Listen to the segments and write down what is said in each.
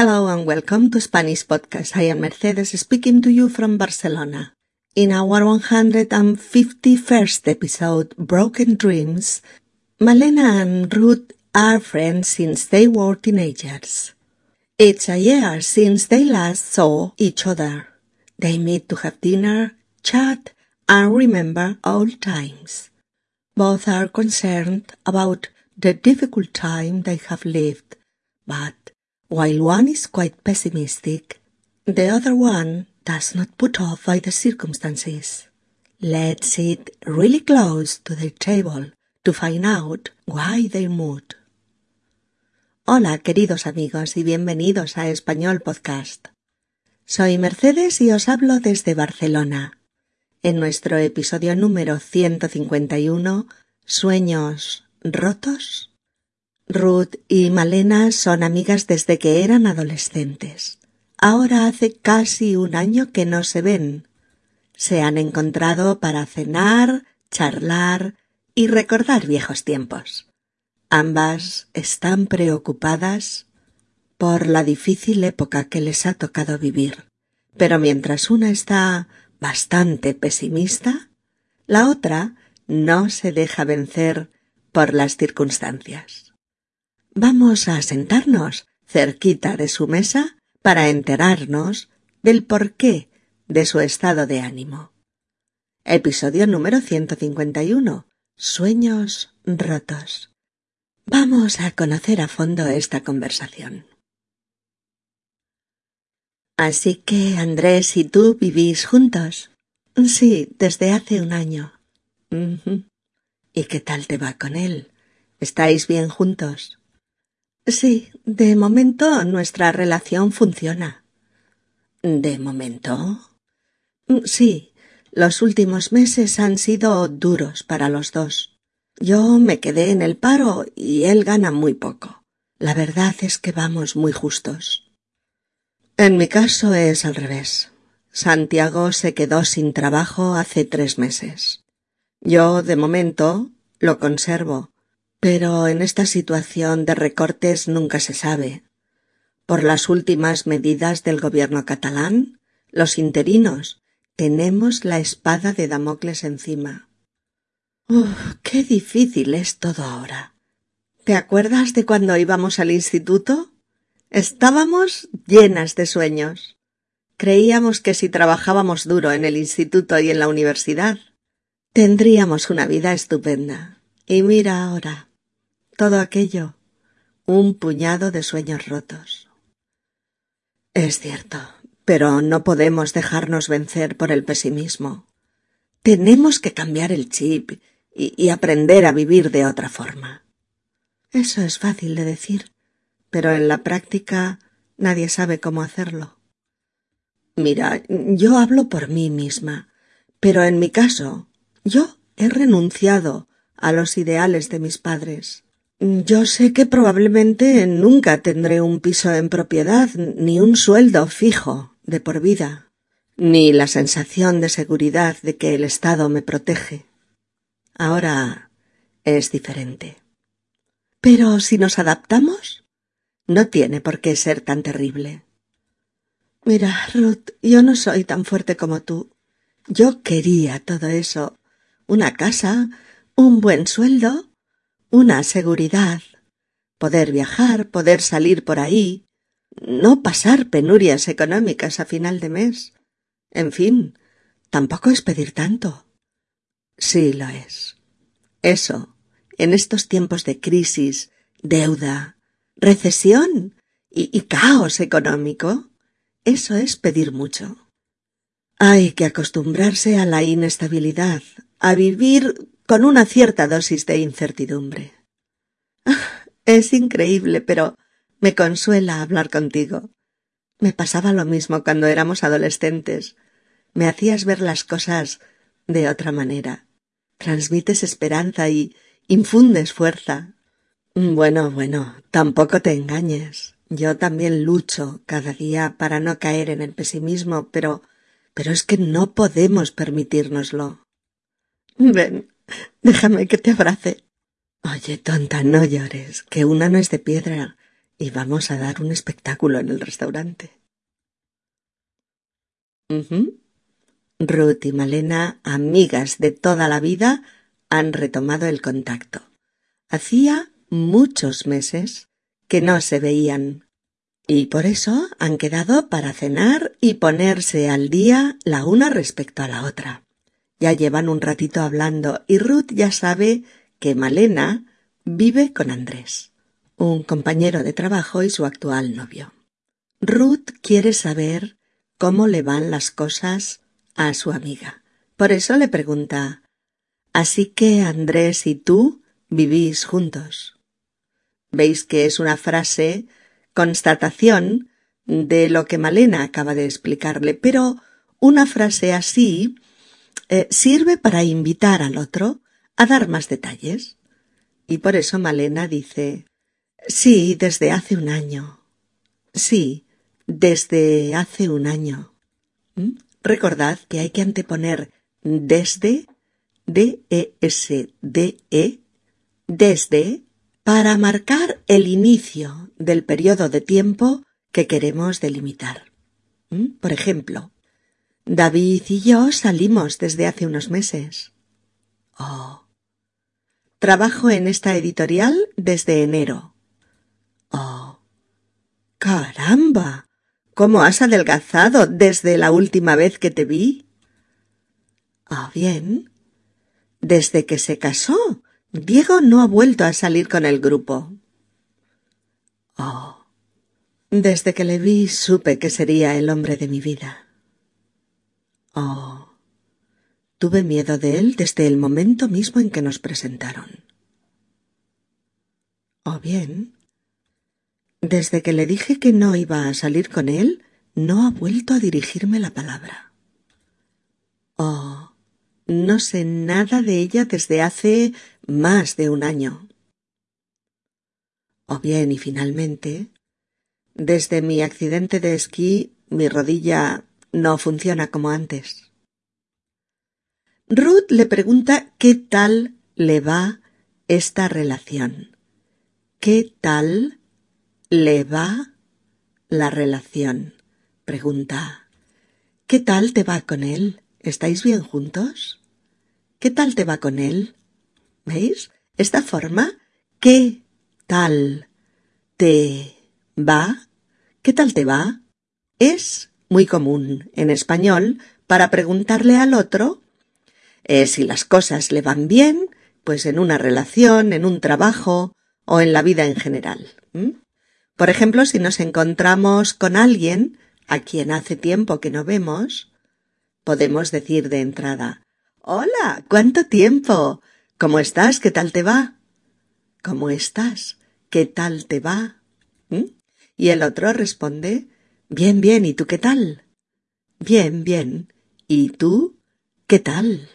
Hello and welcome to Spanish Podcast. I am Mercedes speaking to you from Barcelona. In our 151st episode, Broken Dreams, Malena and Ruth are friends since they were teenagers. It's a year since they last saw each other. They meet to have dinner, chat, and remember old times. Both are concerned about the difficult time they have lived, but while one is quite pessimistic, the other one does not put off by the circumstances. Let's sit really close to the table to find out why they mood. Hola, queridos amigos, y bienvenidos a Español Podcast. Soy Mercedes y os hablo desde Barcelona. En nuestro episodio número 151, Sueños rotos, Ruth y Malena son amigas desde que eran adolescentes. Ahora hace casi un año que no se ven. Se han encontrado para cenar, charlar y recordar viejos tiempos. Ambas están preocupadas por la difícil época que les ha tocado vivir. Pero mientras una está bastante pesimista, la otra no se deja vencer por las circunstancias. Vamos a sentarnos cerquita de su mesa para enterarnos del porqué de su estado de ánimo. Episodio número 151. Sueños rotos. Vamos a conocer a fondo esta conversación. Así que Andrés y tú vivís juntos. Sí, desde hace un año. ¿Y qué tal te va con él? ¿Estáis bien juntos? Sí, de momento nuestra relación funciona. ¿De momento? Mm, sí, los últimos meses han sido duros para los dos. Yo me quedé en el paro y él gana muy poco. La verdad es que vamos muy justos. En mi caso es al revés. Santiago se quedó sin trabajo hace tres meses. Yo, de momento, lo conservo, pero en esta situación de recortes nunca se sabe. Por las últimas medidas del gobierno catalán, los interinos tenemos la espada de Damocles encima. Uf, qué difícil es todo ahora. ¿Te acuerdas de cuando íbamos al instituto? Estábamos llenas de sueños. Creíamos que si trabajábamos duro en el instituto y en la universidad, tendríamos una vida estupenda. Y mira ahora todo aquello un puñado de sueños rotos. Es cierto, pero no podemos dejarnos vencer por el pesimismo. Tenemos que cambiar el chip y, aprender a vivir de otra forma. Eso es fácil de decir, pero en la práctica nadie sabe cómo hacerlo. Mira, yo hablo por mí misma, pero en mi caso, yo he renunciado a los ideales de mis padres. Yo sé que probablemente nunca tendré un piso en propiedad, ni un sueldo fijo de por vida, ni la sensación de seguridad de que el Estado me protege. Ahora es diferente. Pero si nos adaptamos, no tiene por qué ser tan terrible. Mira, Ruth, yo no soy tan fuerte como tú. Yo quería todo eso. Una casa, un buen sueldo una seguridad, poder viajar, poder salir por ahí, no pasar penurias económicas a final de mes. En fin, tampoco es pedir tanto. Sí lo es. Eso, en estos tiempos de crisis, deuda, recesión y, y caos económico, eso es pedir mucho. Hay que acostumbrarse a la inestabilidad, a vivir con una cierta dosis de incertidumbre. Es increíble, pero me consuela hablar contigo. Me pasaba lo mismo cuando éramos adolescentes. Me hacías ver las cosas de otra manera. Transmites esperanza y infundes fuerza. Bueno, bueno, tampoco te engañes. Yo también lucho cada día para no caer en el pesimismo, pero pero es que no podemos permitírnoslo. Ven, Déjame que te abrace. Oye, tonta, no llores, que una no es de piedra y vamos a dar un espectáculo en el restaurante. Ruth y Malena, amigas de toda la vida, han retomado el contacto. Hacía muchos meses que no se veían. Y por eso han quedado para cenar y ponerse al día la una respecto a la otra. Ya llevan un ratito hablando y Ruth ya sabe que Malena vive con Andrés, un compañero de trabajo y su actual novio. Ruth quiere saber cómo le van las cosas a su amiga. Por eso le pregunta Así que Andrés y tú vivís juntos. Veis que es una frase constatación de lo que Malena acaba de explicarle, pero una frase así eh, sirve para invitar al otro a dar más detalles. Y por eso Malena dice Sí, desde hace un año. Sí, desde hace un año. ¿Mm? Recordad que hay que anteponer desde, D-E-S-D-E, desde, para marcar el inicio del periodo de tiempo que queremos delimitar. ¿Mm? Por ejemplo, David y yo salimos desde hace unos meses. Oh. Trabajo en esta editorial desde enero. Oh. Caramba. ¿Cómo has adelgazado desde la última vez que te vi? Ah, bien. Desde que se casó, Diego no ha vuelto a salir con el grupo. Oh. Desde que le vi supe que sería el hombre de mi vida. Oh. Tuve miedo de él desde el momento mismo en que nos presentaron. O bien, desde que le dije que no iba a salir con él, no ha vuelto a dirigirme la palabra. Oh, no sé nada de ella desde hace más de un año. O bien, y finalmente, desde mi accidente de esquí, mi rodilla no funciona como antes. Ruth le pregunta qué tal le va esta relación. ¿Qué tal le va la relación? Pregunta. ¿Qué tal te va con él? ¿Estáis bien juntos? ¿Qué tal te va con él? ¿Veis? Esta forma, ¿qué tal te va? ¿Qué tal te va? Es muy común en español para preguntarle al otro eh, si las cosas le van bien, pues en una relación, en un trabajo o en la vida en general. Por ejemplo, si nos encontramos con alguien a quien hace tiempo que no vemos, podemos decir de entrada Hola, ¿cuánto tiempo? ¿Cómo estás? ¿Qué tal te va? ¿Cómo estás? ¿Qué tal te va? Y el otro responde Bien, bien, ¿y tú qué tal? Bien, bien. ¿Y tú qué tal?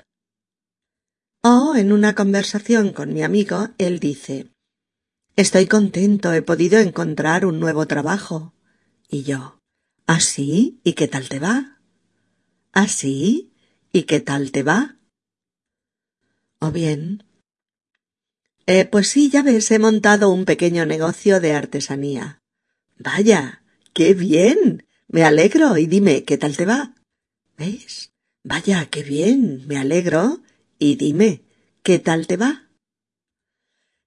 O en una conversación con mi amigo, él dice Estoy contento, he podido encontrar un nuevo trabajo. Y yo ¿Ah, sí? ¿Y qué tal te va? ¿Ah, sí? ¿Y qué tal te va? O bien eh, pues sí, ya ves, he montado un pequeño negocio de artesanía. Vaya, ¡Qué bien! Me alegro y dime, ¿qué tal te va? ¿Ves? Vaya, qué bien, me alegro y dime, ¿qué tal te va?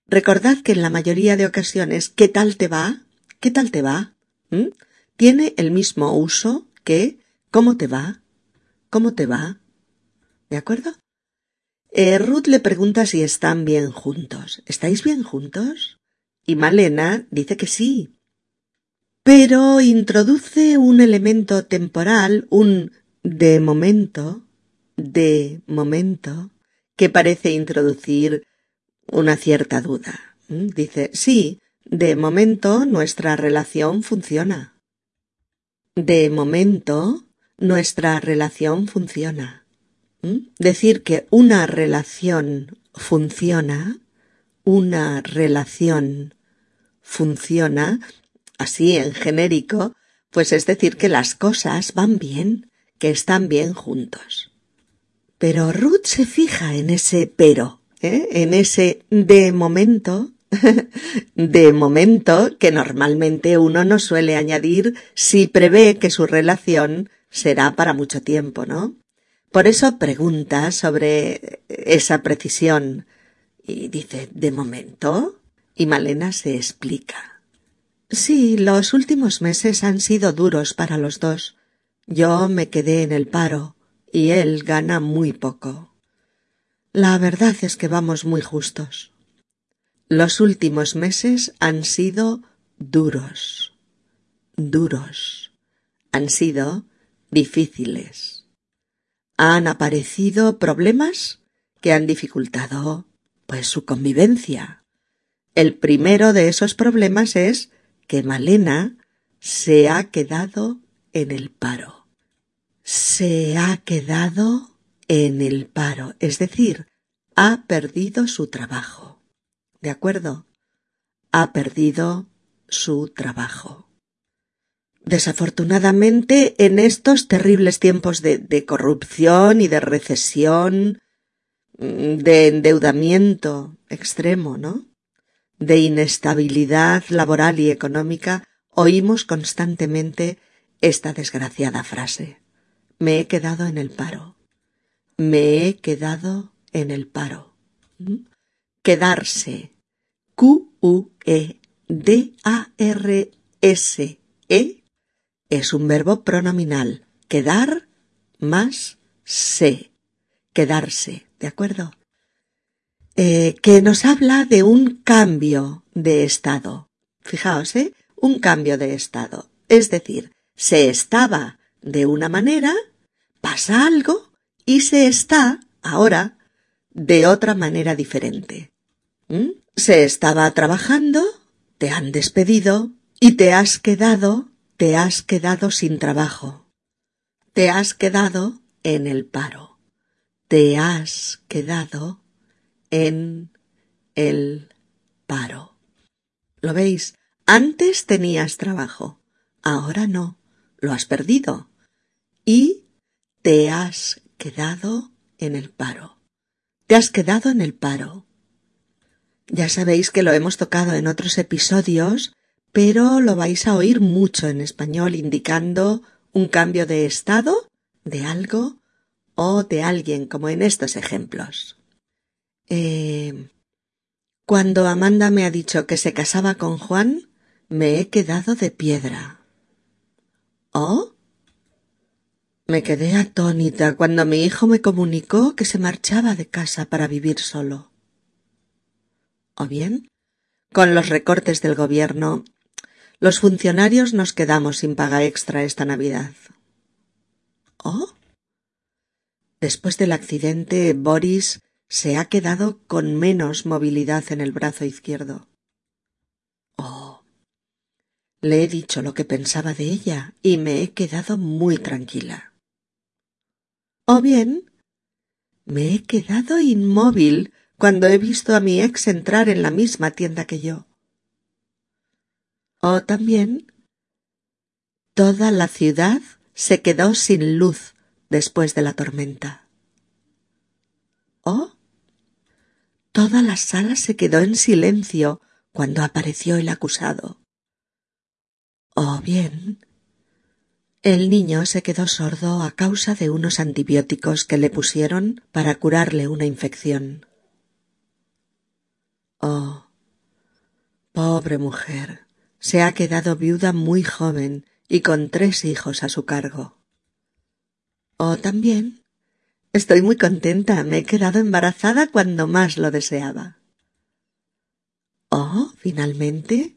Recordad que en la mayoría de ocasiones, ¿qué tal te va? ¿Qué tal te va? ¿Mm? Tiene el mismo uso que ¿cómo te va? ¿Cómo te va? ¿De acuerdo? Eh, Ruth le pregunta si están bien juntos. ¿Estáis bien juntos? Y Malena dice que sí, pero introduce un elemento temporal, un de momento, de momento, que parece introducir una cierta duda. ¿Mm? Dice, sí, de momento nuestra relación funciona. De momento nuestra relación funciona. ¿Mm? Decir que una relación funciona, una relación funciona, así en genérico, pues es decir que las cosas van bien, que están bien juntos. Pero Ruth se fija en ese pero, ¿eh? en ese de momento, de momento que normalmente uno no suele añadir si prevé que su relación será para mucho tiempo, ¿no? Por eso pregunta sobre esa precisión y dice ¿de momento? Y Malena se explica. Sí, los últimos meses han sido duros para los dos. Yo me quedé en el paro y él gana muy poco. La verdad es que vamos muy justos. Los últimos meses han sido duros, duros, han sido difíciles. Han aparecido problemas que han dificultado, pues, su convivencia. El primero de esos problemas es que Malena se ha quedado en el paro. Se ha quedado en el paro, es decir, ha perdido su trabajo. ¿De acuerdo? Ha perdido su trabajo. Desafortunadamente, en estos terribles tiempos de, de corrupción y de recesión, mm, de endeudamiento extremo, ¿no? De inestabilidad laboral y económica, oímos constantemente esta desgraciada frase. Me he quedado en el paro. Me he quedado en el paro. ¿Mm? quedarse. Q-U-E-D-A-R-S-E es un verbo pronominal. Quedar más se. Quedarse. ¿De acuerdo? Eh, que nos habla de un cambio de estado. Fijaos, ¿eh? Un cambio de estado. Es decir, se estaba de una manera, pasa algo y se está ahora de otra manera diferente. ¿Mm? Se estaba trabajando, te han despedido y te has quedado, te has quedado sin trabajo. Te has quedado en el paro. Te has quedado en el paro. ¿Lo veis? Antes tenías trabajo, ahora no, lo has perdido. Y te has quedado en el paro. Te has quedado en el paro. Ya sabéis que lo hemos tocado en otros episodios, pero lo vais a oír mucho en español indicando un cambio de estado, de algo o de alguien, como en estos ejemplos. Eh, cuando Amanda me ha dicho que se casaba con Juan, me he quedado de piedra. ¿Oh? Me quedé atónita cuando mi hijo me comunicó que se marchaba de casa para vivir solo o bien, con los recortes del gobierno, los funcionarios nos quedamos sin paga extra esta Navidad. ¿Oh? Después del accidente, Boris se ha quedado con menos movilidad en el brazo izquierdo. Oh. Le he dicho lo que pensaba de ella y me he quedado muy tranquila. O bien, me he quedado inmóvil cuando he visto a mi ex entrar en la misma tienda que yo. O también toda la ciudad se quedó sin luz después de la tormenta. O toda la sala se quedó en silencio cuando apareció el acusado. O bien el niño se quedó sordo a causa de unos antibióticos que le pusieron para curarle una infección. Oh, pobre mujer, se ha quedado viuda muy joven y con tres hijos a su cargo. Oh, también, estoy muy contenta, me he quedado embarazada cuando más lo deseaba. Oh, finalmente,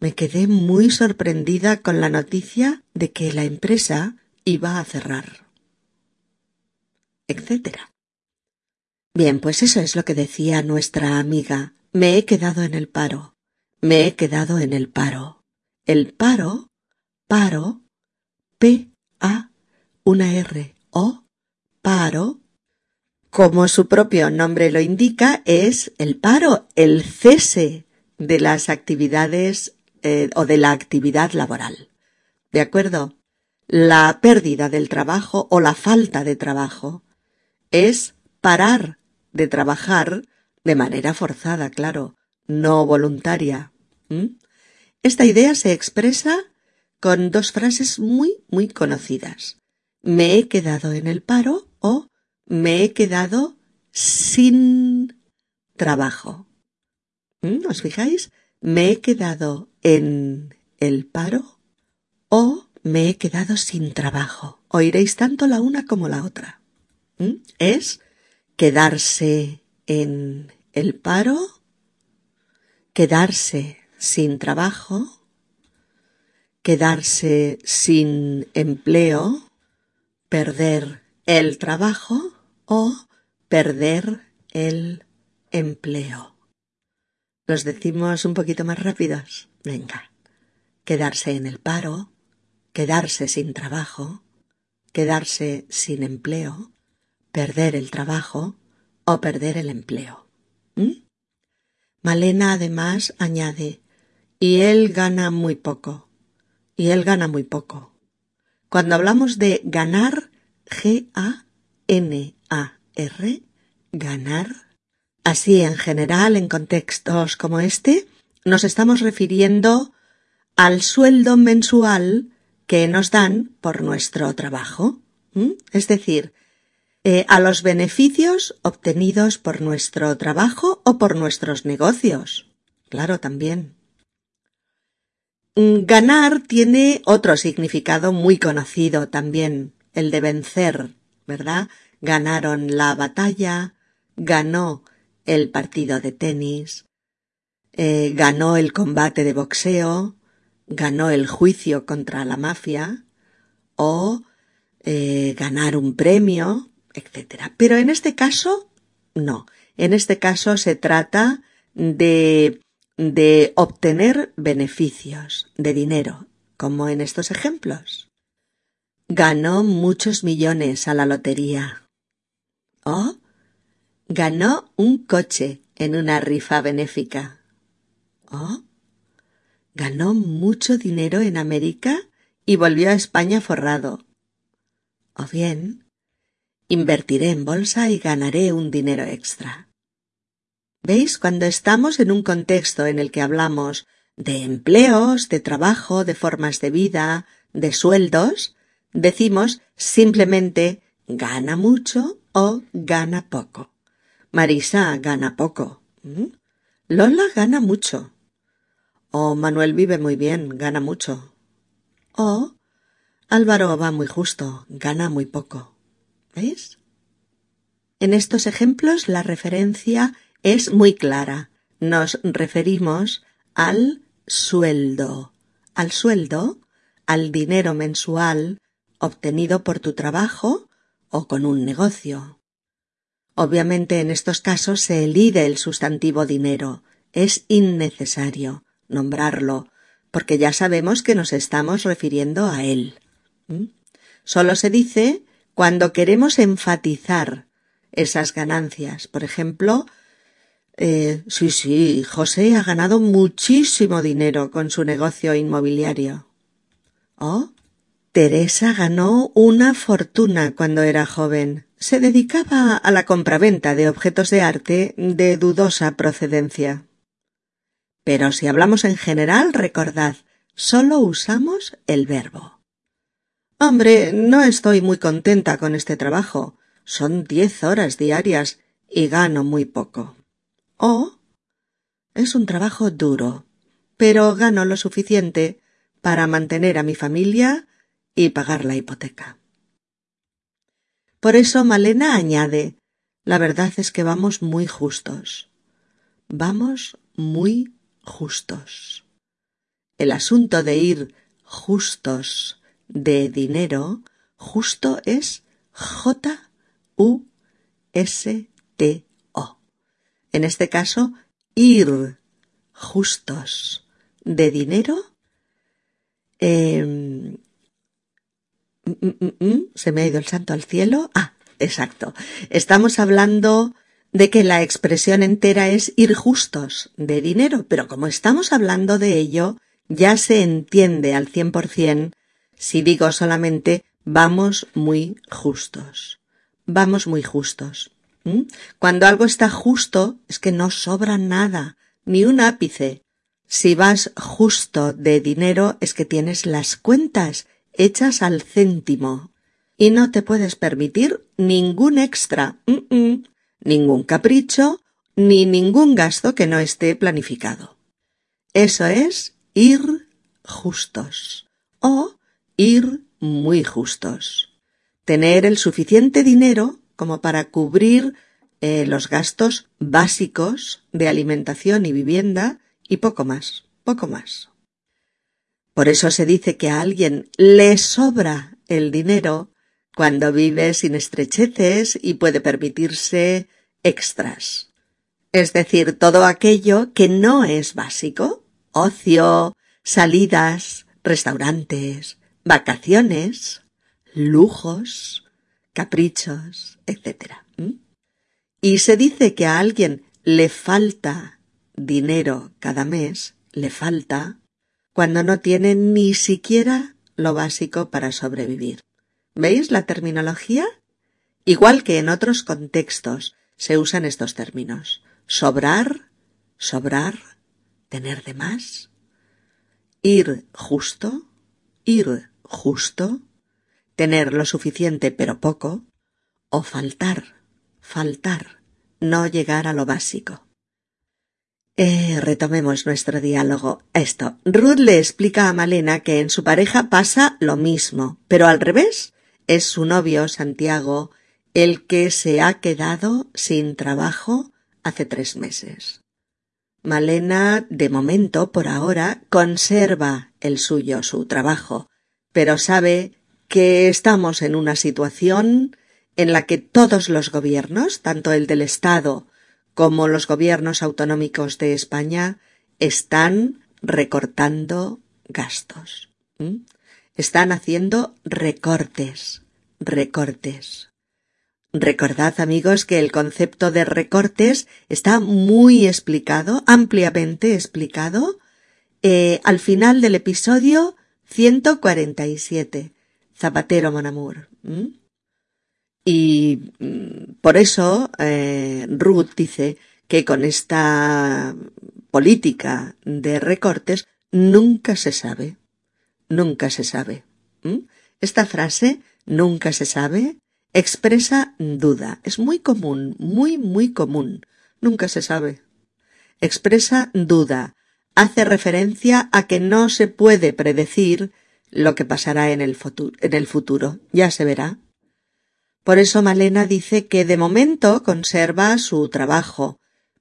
me quedé muy sorprendida con la noticia de que la empresa iba a cerrar, etcétera. Bien, pues eso es lo que decía nuestra amiga. Me he quedado en el paro. Me he quedado en el paro. El paro, paro, P, A, una R, O, paro, como su propio nombre lo indica, es el paro, el cese de las actividades eh, o de la actividad laboral. ¿De acuerdo? La pérdida del trabajo o la falta de trabajo es parar de trabajar de manera forzada, claro, no voluntaria. Esta idea se expresa con dos frases muy, muy conocidas. Me he quedado en el paro o me he quedado sin trabajo. ¿Os fijáis? Me he quedado en el paro o me he quedado sin trabajo. Oiréis tanto la una como la otra. Es quedarse en el paro, quedarse sin trabajo, quedarse sin empleo, perder el trabajo o perder el empleo. ¿Los decimos un poquito más rápidos? Venga. Quedarse en el paro, quedarse sin trabajo, quedarse sin empleo, perder el trabajo o perder el empleo. ¿Mm? Malena además añade, y él gana muy poco, y él gana muy poco. Cuando hablamos de ganar, G-A-N-A-R, ganar, así en general en contextos como este, nos estamos refiriendo al sueldo mensual que nos dan por nuestro trabajo, es decir, eh, a los beneficios obtenidos por nuestro trabajo o por nuestros negocios. Claro, también. Ganar tiene otro significado muy conocido también, el de vencer, ¿verdad? Ganaron la batalla, ganó el partido de tenis, eh, ganó el combate de boxeo, ganó el juicio contra la mafia o eh, ganar un premio, etc. Pero en este caso, no. En este caso se trata de, de obtener beneficios de dinero, como en estos ejemplos. Ganó muchos millones a la lotería. O ganó un coche en una rifa benéfica. O ganó mucho dinero en América y volvió a España forrado. O bien, invertiré en bolsa y ganaré un dinero extra. ¿Veis? Cuando estamos en un contexto en el que hablamos de empleos, de trabajo, de formas de vida, de sueldos, decimos simplemente gana mucho o gana poco. Marisa gana poco. ¿Mm? Lola gana mucho. O Manuel vive muy bien, gana mucho. O Álvaro va muy justo, gana muy poco. ¿Veis? En estos ejemplos la referencia es muy clara. Nos referimos al sueldo. Al sueldo, al dinero mensual obtenido por tu trabajo o con un negocio. Obviamente en estos casos se elide el sustantivo dinero. Es innecesario nombrarlo, porque ya sabemos que nos estamos refiriendo a él. ¿Mm? Solo se dice cuando queremos enfatizar esas ganancias. Por ejemplo, eh, sí, sí, José ha ganado muchísimo dinero con su negocio inmobiliario. Oh, Teresa ganó una fortuna cuando era joven. Se dedicaba a la compraventa de objetos de arte de dudosa procedencia. Pero si hablamos en general, recordad, solo usamos el verbo. Hombre, no estoy muy contenta con este trabajo. Son diez horas diarias y gano muy poco. O es un trabajo duro, pero gano lo suficiente para mantener a mi familia y pagar la hipoteca. Por eso Malena añade la verdad es que vamos muy justos. Vamos muy justos. El asunto de ir justos de dinero, justo es J-U-S-T-O. En este caso, ir justos de dinero. Mm, se me ha ido el santo al cielo. Ah, exacto. Estamos hablando de que la expresión entera es ir justos de dinero, pero como estamos hablando de ello, ya se entiende al cien por cien si digo solamente vamos muy justos. Vamos muy justos. Cuando algo está justo es que no sobra nada, ni un ápice. Si vas justo de dinero es que tienes las cuentas hechas al céntimo y no te puedes permitir ningún extra, ningún capricho, ni ningún gasto que no esté planificado. Eso es ir justos o ir muy justos. Tener el suficiente dinero como para cubrir eh, los gastos básicos de alimentación y vivienda y poco más, poco más. Por eso se dice que a alguien le sobra el dinero cuando vive sin estrecheces y puede permitirse extras. Es decir, todo aquello que no es básico, ocio, salidas, restaurantes, vacaciones, lujos, caprichos, etc. Y se dice que a alguien le falta dinero cada mes, le falta, cuando no tiene ni siquiera lo básico para sobrevivir. ¿Veis la terminología? Igual que en otros contextos se usan estos términos. Sobrar, sobrar, tener de más, ir justo, ir justo, tener lo suficiente pero poco, o faltar, faltar, no llegar a lo básico. Eh, retomemos nuestro diálogo. Esto. Ruth le explica a Malena que en su pareja pasa lo mismo, pero al revés. Es su novio, Santiago, el que se ha quedado sin trabajo hace tres meses. Malena, de momento, por ahora, conserva el suyo, su trabajo, pero sabe que estamos en una situación en la que todos los gobiernos, tanto el del Estado como los gobiernos autonómicos de España, están recortando gastos. Están haciendo recortes, recortes. Recordad, amigos, que el concepto de recortes está muy explicado, ampliamente explicado, eh, al final del episodio 147, Zapatero Monamur. Y mm, por eso eh, Ruth dice que con esta política de recortes nunca se sabe, nunca se sabe. Esta frase, nunca se sabe, expresa duda. Es muy común, muy, muy común. Nunca se sabe. Expresa duda. Hace referencia a que no se puede predecir lo que pasará en el, futuro, en el futuro. Ya se verá. Por eso Malena dice que de momento conserva su trabajo,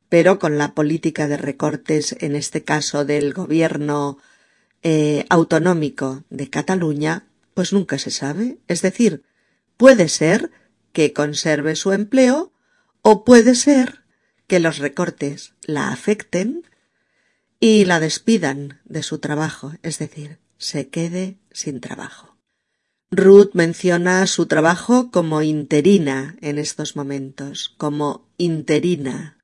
pero con la política de recortes, en este caso del gobierno eh, autonómico de Cataluña, pues nunca se sabe. Es decir, puede ser que conserve su empleo o puede ser que los recortes la afecten y la despidan de su trabajo, es decir, se quede sin trabajo. Ruth menciona su trabajo como interina en estos momentos, como interina.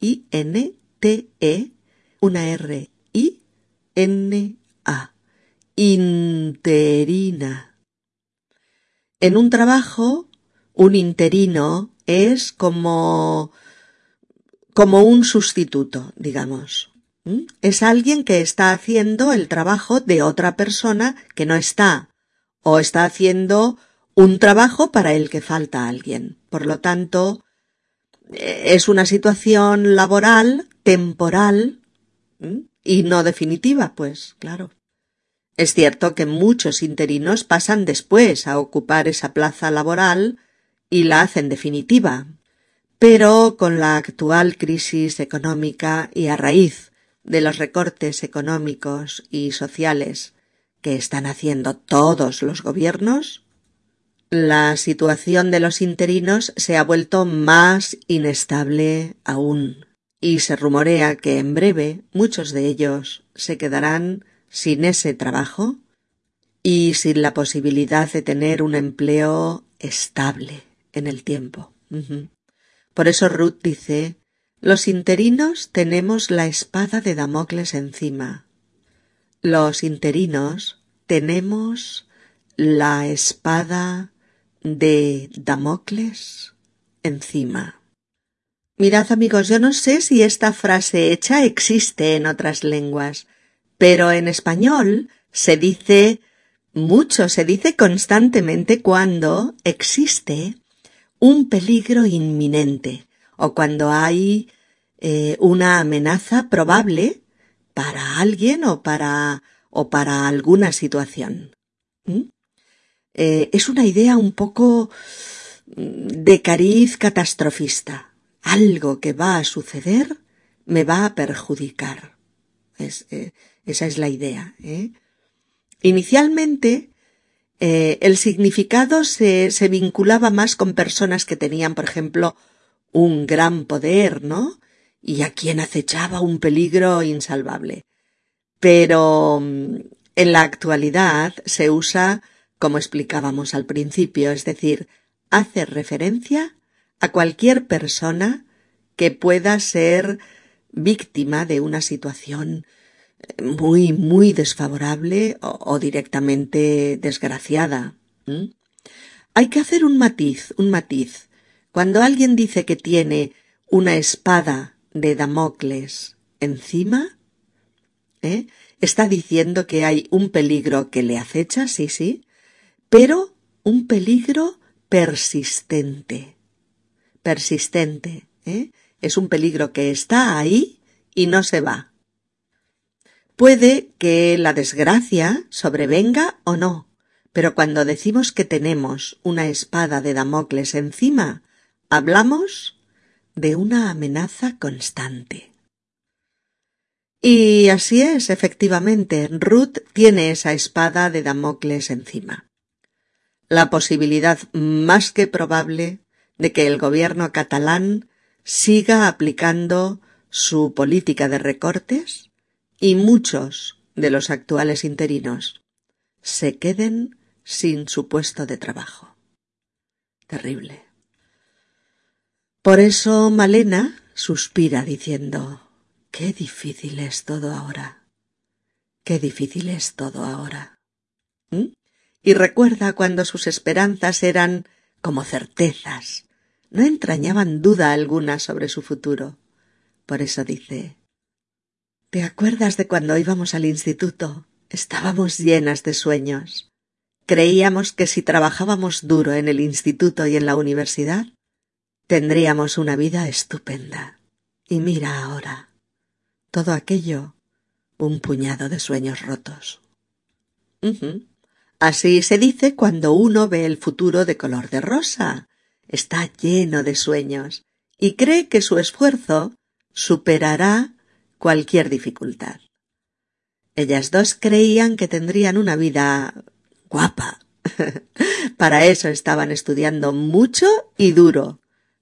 I-N-T-E, una R, I-N-A. Interina. En un trabajo, un interino es como como un sustituto, digamos. Es alguien que está haciendo el trabajo de otra persona que no está, o está haciendo un trabajo para el que falta alguien. Por lo tanto, es una situación laboral, temporal, y no definitiva, pues, claro. Es cierto que muchos interinos pasan después a ocupar esa plaza laboral y la hacen definitiva. Pero con la actual crisis económica y a raíz de los recortes económicos y sociales que están haciendo todos los gobiernos, la situación de los interinos se ha vuelto más inestable aún, y se rumorea que en breve muchos de ellos se quedarán sin ese trabajo y sin la posibilidad de tener un empleo estable en el tiempo. Por eso Ruth dice los interinos tenemos la espada de Damocles encima. Los interinos tenemos la espada de Damocles encima. Mirad amigos, yo no sé si esta frase hecha existe en otras lenguas, pero en español se dice mucho, se dice constantemente cuando existe un peligro inminente o cuando hay eh, una amenaza probable para alguien o para o para alguna situación. ¿Mm? Eh, es una idea un poco mm, de cariz catastrofista. Algo que va a suceder me va a perjudicar. Eh, esa es la idea. Inicialmente, el significado se, se vinculaba más con personas que tenían, por ejemplo, un gran poder, ¿no? Y a quien acechaba un peligro insalvable. Pero mm, en la actualidad se usa como explicábamos al principio, es decir, hace referencia a cualquier persona que pueda ser víctima de una situación eh, muy, muy desfavorable o, directamente desgraciada. Hay que hacer un matiz, un matiz. Cuando alguien dice que tiene una espada de Damocles encima, ¿eh? está diciendo que hay un peligro que le acecha, sí, sí, pero un peligro persistente. Persistente. ¿eh? Es un peligro que está ahí y no se va. Puede que la desgracia sobrevenga o no, pero cuando decimos que tenemos una espada de Damocles encima, hablamos de una amenaza constante. Y así es, efectivamente, Ruth tiene esa espada de Damocles encima. La posibilidad más que probable de que el gobierno catalán siga aplicando su política de recortes y muchos de los actuales interinos se queden sin su puesto de trabajo. Terrible. Por eso Malena suspira diciendo Qué difícil es todo ahora. Qué difícil es todo ahora. ¿Mm? Y recuerda cuando sus esperanzas eran como certezas, no entrañaban duda alguna sobre su futuro. Por eso dice ¿Te acuerdas de cuando íbamos al instituto? Estábamos llenas de sueños. Creíamos que si trabajábamos duro en el instituto y en la universidad, tendríamos una vida estupenda. Y mira ahora, todo aquello, un puñado de sueños rotos. Así se dice cuando uno ve el futuro de color de rosa. Está lleno de sueños y cree que su esfuerzo superará cualquier dificultad. Ellas dos creían que tendrían una vida guapa. Para eso estaban estudiando mucho y duro,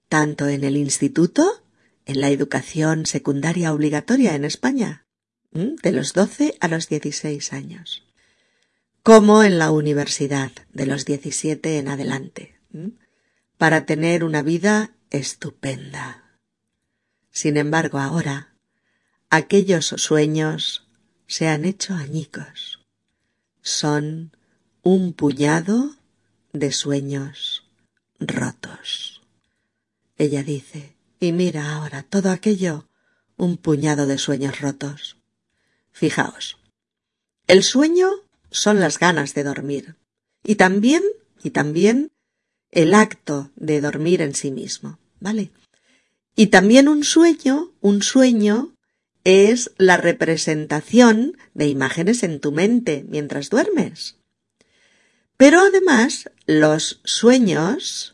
tanto en el instituto, en la educación secundaria obligatoria en España, de los 12 a los 16 años, como en la universidad, de los 17 en adelante, para tener una vida estupenda. Sin embargo, ahora, aquellos sueños se han hecho añicos. Son un puñado de sueños rotos. Ella dice, y mira ahora todo aquello, un puñado de sueños rotos. Fijaos, el sueño son las ganas de dormir, y también, y también el acto de dormir en sí mismo, ¿vale? Y también un sueño, un sueño es la representación de imágenes en tu mente mientras duermes. Pero además, los sueños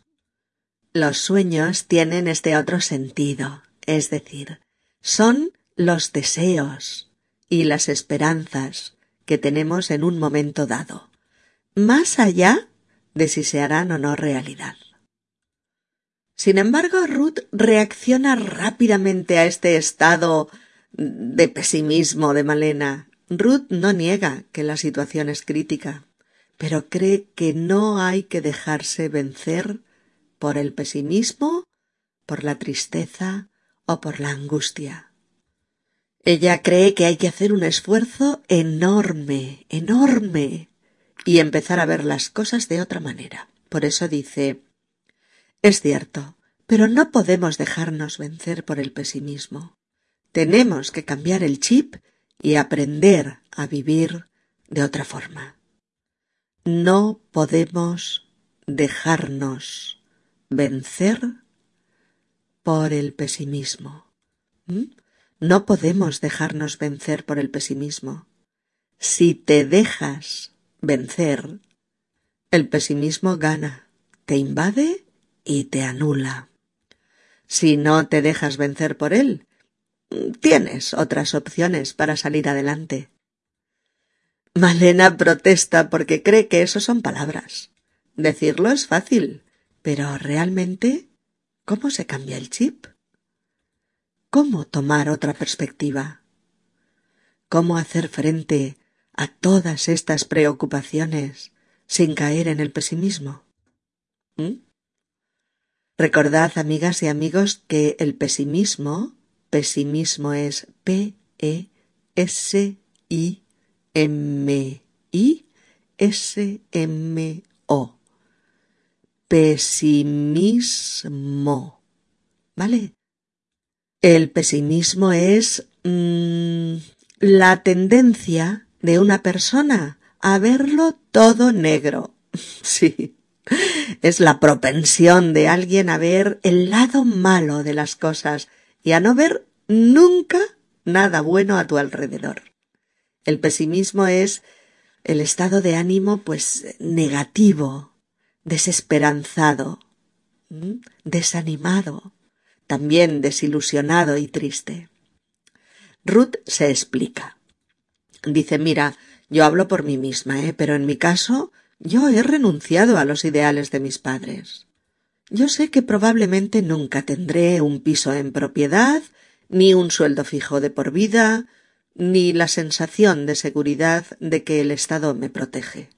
los sueños tienen este otro sentido, es decir, son los deseos y las esperanzas que tenemos en un momento dado, más allá de si se harán o no realidad. Sin embargo, Ruth reacciona rápidamente a este estado de pesimismo de Malena. Ruth no niega que la situación es crítica, pero cree que no hay que dejarse vencer por el pesimismo, por la tristeza o por la angustia. Ella cree que hay que hacer un esfuerzo enorme, enorme, y empezar a ver las cosas de otra manera. Por eso dice Es cierto, Pero no podemos dejarnos vencer por el pesimismo. Tenemos que cambiar el chip y aprender a vivir de otra forma. No podemos dejarnos vencer por el pesimismo. ¿Mm? No podemos dejarnos vencer por el pesimismo. Si te dejas vencer, el pesimismo gana, te invade y te anula. Si no te dejas vencer por él, tienes otras opciones para salir adelante. Malena protesta porque cree que eso son palabras. Decirlo es fácil, pero realmente, ¿cómo se cambia el chip? ¿Cómo tomar otra perspectiva? ¿Cómo hacer frente a todas estas preocupaciones sin caer en el pesimismo? ¿Mm? Recordad, amigas y amigos, que el pesimismo, pesimismo es P-E-S-I-M-I-S-M-O. Pesimismo. ¿Vale? El pesimismo es mmm, la tendencia de una persona a verlo todo negro. Sí. Es la propensión de alguien a ver el lado malo de las cosas y a no ver nunca nada bueno a tu alrededor. El pesimismo es el estado de ánimo pues negativo, desesperanzado, desanimado, también desilusionado y triste. Ruth se explica. Dice, mira, yo hablo por mí misma, ¿eh? pero en mi caso yo he renunciado a los ideales de mis padres. Yo sé que probablemente nunca tendré un piso en propiedad, ni un sueldo fijo de por vida, ni la sensación de seguridad de que el Estado me protege.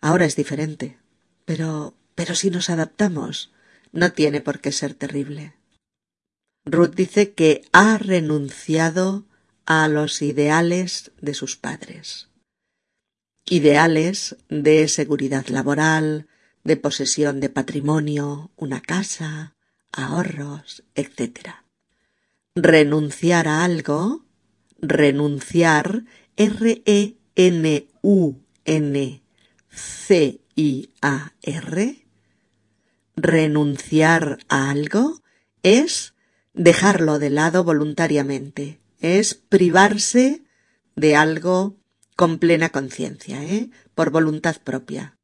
Ahora es diferente. Pero pero si nos adaptamos, no tiene por qué ser terrible. Ruth dice que ha renunciado a los ideales de sus padres. Ideales de seguridad laboral, de posesión de patrimonio, una casa, ahorros, etc. Renunciar a algo, renunciar, R-E-N-U-N-C-I-A-R, renunciar a algo es dejarlo de lado voluntariamente, es privarse de algo con plena conciencia, ¿eh? por voluntad propia.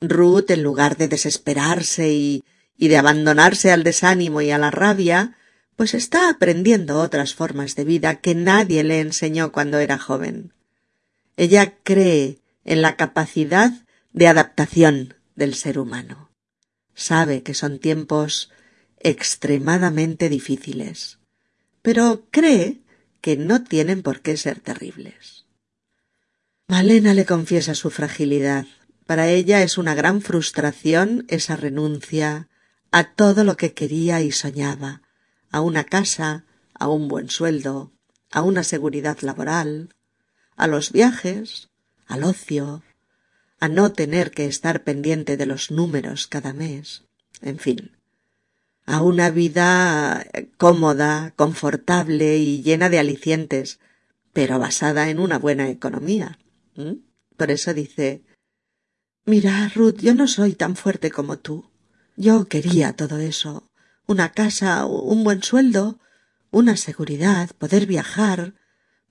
Ruth, en lugar de desesperarse y, y de abandonarse al desánimo y a la rabia, pues está aprendiendo otras formas de vida que nadie le enseñó cuando era joven. Ella cree en la capacidad de adaptación del ser humano. Sabe que son tiempos extremadamente difíciles, pero cree que no tienen por qué ser terribles. Malena le confiesa su fragilidad. Para ella es una gran frustración esa renuncia a todo lo que quería y soñaba, a una casa, a un buen sueldo, a una seguridad laboral, a los viajes, al ocio, a no tener que estar pendiente de los números cada mes, en fin, a una vida cómoda, confortable y llena de alicientes, pero basada en una buena economía. Por eso dice Mira, Ruth, yo no soy tan fuerte como tú. Yo quería todo eso. Una casa, un buen sueldo, una seguridad, poder viajar,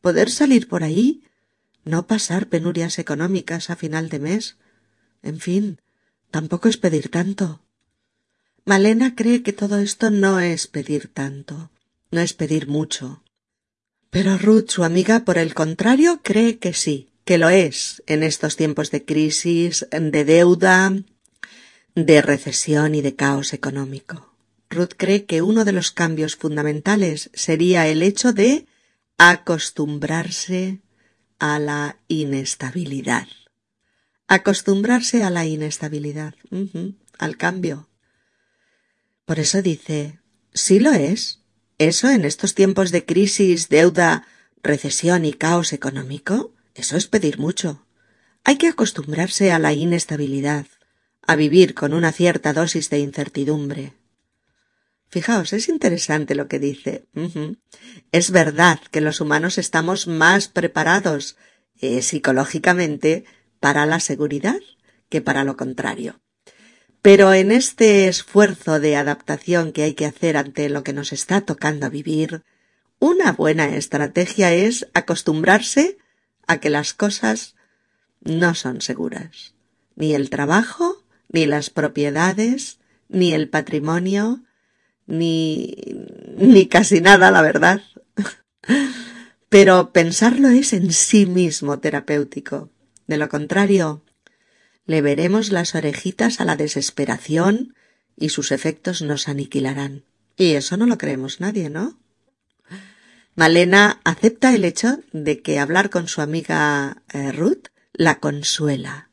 poder salir por ahí, no pasar penurias económicas a final de mes. En fin, tampoco es pedir tanto. Malena cree que todo esto no es pedir tanto, no es pedir mucho. Pero Ruth, su amiga, por el contrario, cree que sí, que lo es en estos tiempos de crisis, de deuda, de recesión y de caos económico. Ruth cree que uno de los cambios fundamentales sería el hecho de acostumbrarse a la inestabilidad. Acostumbrarse a la inestabilidad, al cambio, por eso dice, sí lo es. Eso en estos tiempos de crisis, deuda, recesión y caos económico, eso es pedir mucho. Hay que acostumbrarse a la inestabilidad, a vivir con una cierta dosis de incertidumbre. Fijaos, es interesante lo que dice. Es verdad que los humanos estamos más preparados eh, psicológicamente para la seguridad que para lo contrario. Pero en este esfuerzo de adaptación que hay que hacer ante lo que nos está tocando vivir, una buena estrategia es acostumbrarse a que las cosas no son seguras. Ni el trabajo, ni las propiedades, ni el patrimonio, ni, ni casi nada, la verdad. Pero pensarlo es en sí mismo terapéutico. De lo contrario, le veremos las orejitas a la desesperación y sus efectos nos aniquilarán. Y eso no lo creemos nadie, ¿no? Malena acepta el hecho de que hablar con su amiga eh, Ruth la consuela,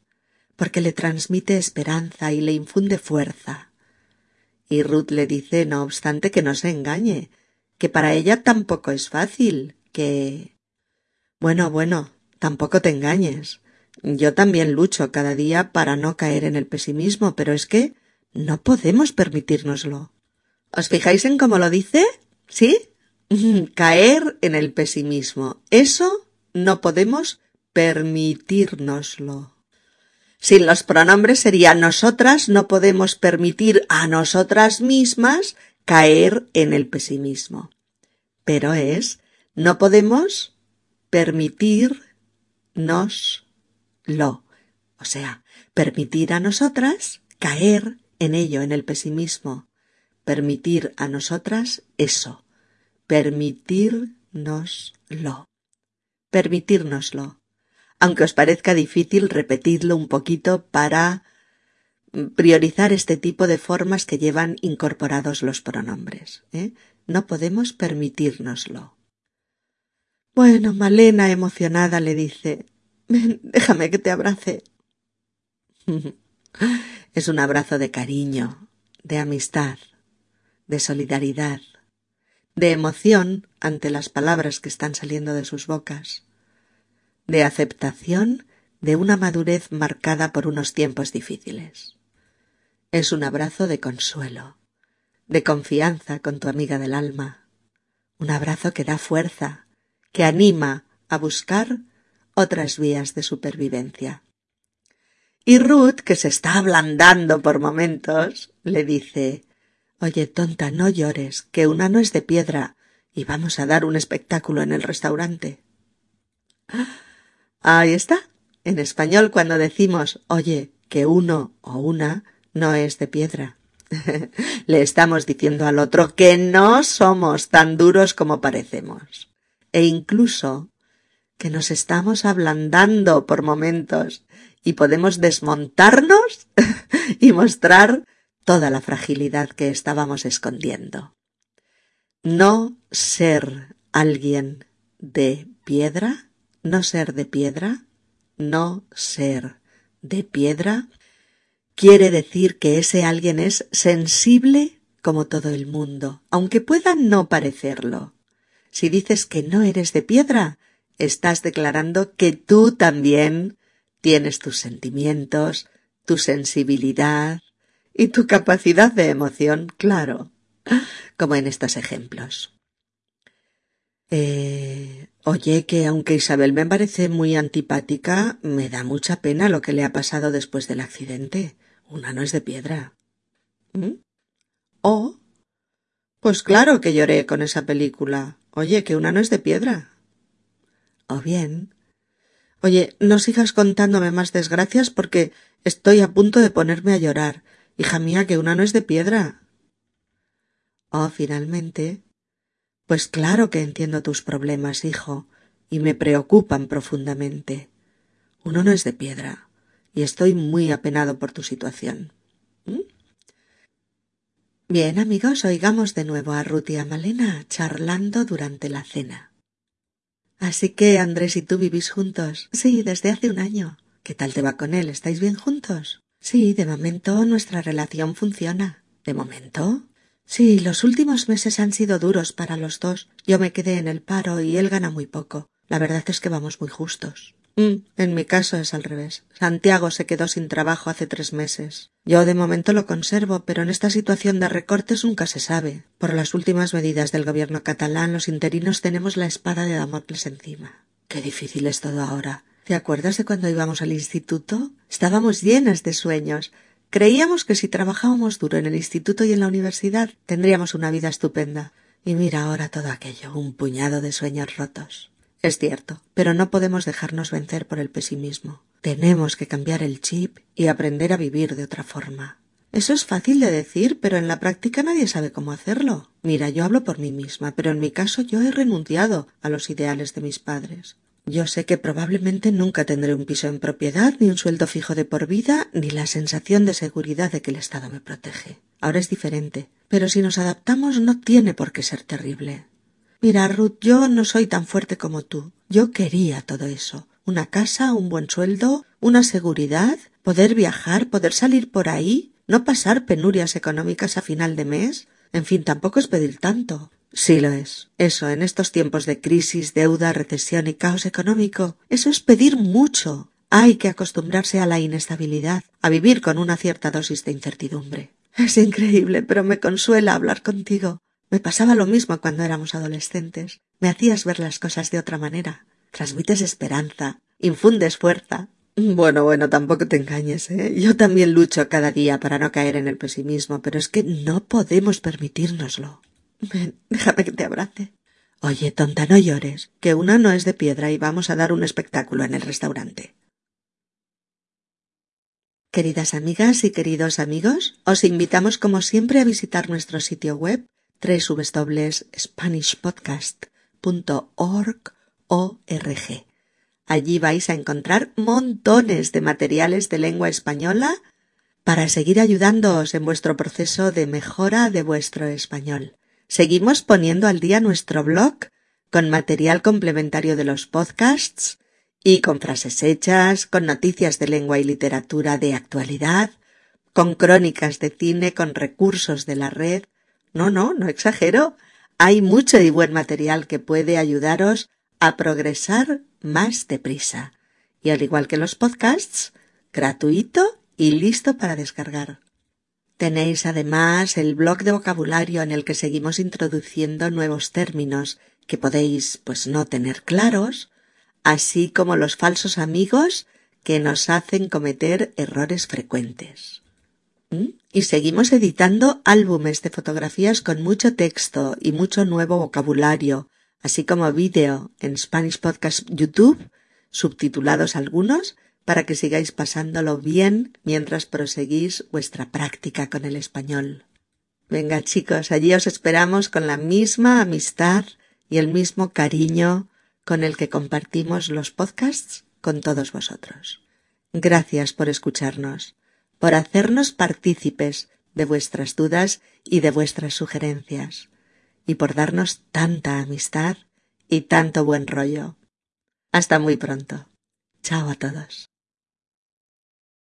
porque le transmite esperanza y le infunde fuerza. Y Ruth le dice, no obstante, que no se engañe, que para ella tampoco es fácil, que. Bueno, bueno, tampoco te engañes. Yo también lucho cada día para no caer en el pesimismo, pero es que no podemos permitírnoslo. ¿Os fijáis en cómo lo dice? ¿Sí? caer en el pesimismo. Eso no podemos permitírnoslo. Sin los pronombres sería nosotras no podemos permitir a nosotras mismas caer en el pesimismo. Pero es no podemos permitirnos lo. O sea, permitir a nosotras caer en ello, en el pesimismo. Permitir a nosotras eso. Permitirnoslo. Permitírnoslo aunque os parezca difícil, repetidlo un poquito para priorizar este tipo de formas que llevan incorporados los pronombres. ¿eh? No podemos permitírnoslo. Bueno, Malena, emocionada, le dice, déjame que te abrace. es un abrazo de cariño, de amistad, de solidaridad, de emoción ante las palabras que están saliendo de sus bocas de aceptación de una madurez marcada por unos tiempos difíciles. Es un abrazo de consuelo, de confianza con tu amiga del alma, un abrazo que da fuerza, que anima a buscar otras vías de supervivencia. Y Ruth, que se está ablandando por momentos, le dice Oye, tonta, no llores, que una no es de piedra, y vamos a dar un espectáculo en el restaurante. Ahí está. En español cuando decimos, oye, que uno o una no es de piedra. Le estamos diciendo al otro que no somos tan duros como parecemos. E incluso que nos estamos ablandando por momentos y podemos desmontarnos y mostrar toda la fragilidad que estábamos escondiendo. No ser alguien de piedra no ser de piedra, no ser de piedra, quiere decir que ese alguien es sensible como todo el mundo, aunque pueda no parecerlo. Si dices que no eres de piedra, estás declarando que tú también tienes tus sentimientos, tu sensibilidad y tu capacidad de emoción, claro, como en estos ejemplos. Eh, oye, que aunque Isabel me parece muy antipática, me da mucha pena lo que le ha pasado después del accidente. Una no es de piedra. ¿Mm? ¿O? Pues claro que lloré con esa película. Oye, que una no es de piedra. O bien. Oye, no sigas contándome más desgracias porque estoy a punto de ponerme a llorar. Hija mía, que una no es de piedra. Oh, finalmente, pues claro que entiendo tus problemas, hijo, y me preocupan profundamente. Uno no es de piedra, y estoy muy apenado por tu situación. ¿Mm? Bien, amigos, oigamos de nuevo a Ruth y a Malena charlando durante la cena. Así que Andrés y tú vivís juntos. Sí, desde hace un año. ¿Qué tal te va con él? ¿Estáis bien juntos? Sí, de momento nuestra relación funciona. ¿De momento? Sí, los últimos meses han sido duros para los dos. Yo me quedé en el paro y él gana muy poco. La verdad es que vamos muy justos. Mm, en mi caso es al revés. Santiago se quedó sin trabajo hace tres meses. Yo de momento lo conservo, pero en esta situación de recortes nunca se sabe. Por las últimas medidas del gobierno catalán, los interinos tenemos la espada de Damocles encima. Qué difícil es todo ahora. ¿Te acuerdas de cuando íbamos al instituto? Estábamos llenas de sueños. Creíamos que si trabajábamos duro en el instituto y en la universidad tendríamos una vida estupenda. Y mira ahora todo aquello, un puñado de sueños rotos. Es cierto, pero no podemos dejarnos vencer por el pesimismo. Tenemos que cambiar el chip y aprender a vivir de otra forma. Eso es fácil de decir, pero en la práctica nadie sabe cómo hacerlo. Mira, yo hablo por mí misma, pero en mi caso yo he renunciado a los ideales de mis padres. Yo sé que probablemente nunca tendré un piso en propiedad, ni un sueldo fijo de por vida, ni la sensación de seguridad de que el Estado me protege. Ahora es diferente, pero si nos adaptamos no tiene por qué ser terrible. Mira, Ruth, yo no soy tan fuerte como tú. Yo quería todo eso. Una casa, un buen sueldo, una seguridad, poder viajar, poder salir por ahí, no pasar penurias económicas a final de mes. En fin, tampoco es pedir tanto. Sí lo es. Eso, en estos tiempos de crisis, deuda, recesión y caos económico, eso es pedir mucho. Hay que acostumbrarse a la inestabilidad, a vivir con una cierta dosis de incertidumbre. Es increíble, pero me consuela hablar contigo. Me pasaba lo mismo cuando éramos adolescentes. Me hacías ver las cosas de otra manera. Transmites esperanza, infundes fuerza. Bueno, bueno, tampoco te engañes, ¿eh? Yo también lucho cada día para no caer en el pesimismo, pero es que no podemos permitírnoslo. Ven, déjame que te abrace. Oye, tonta, no llores, que una no es de piedra y vamos a dar un espectáculo en el restaurante. Queridas amigas y queridos amigos, os invitamos como siempre a visitar nuestro sitio web www.spanishpodcast.org. Allí vais a encontrar montones de materiales de lengua española para seguir ayudándoos en vuestro proceso de mejora de vuestro español. Seguimos poniendo al día nuestro blog con material complementario de los podcasts y con frases hechas, con noticias de lengua y literatura de actualidad, con crónicas de cine, con recursos de la red, no, no, no exagero. Hay mucho y buen material que puede ayudaros a progresar más deprisa. Y al igual que los podcasts, gratuito y listo para descargar. Tenéis además el blog de vocabulario en el que seguimos introduciendo nuevos términos que podéis pues no tener claros, así como los falsos amigos que nos hacen cometer errores frecuentes. ¿Mm? Y seguimos editando álbumes de fotografías con mucho texto y mucho nuevo vocabulario, así como vídeo en Spanish Podcast YouTube, subtitulados algunos, para que sigáis pasándolo bien mientras proseguís vuestra práctica con el español. Venga chicos, allí os esperamos con la misma amistad y el mismo cariño con el que compartimos los podcasts con todos vosotros. Gracias por escucharnos por hacernos partícipes de vuestras dudas y de vuestras sugerencias, y por darnos tanta amistad y tanto buen rollo. Hasta muy pronto. Chao a todos.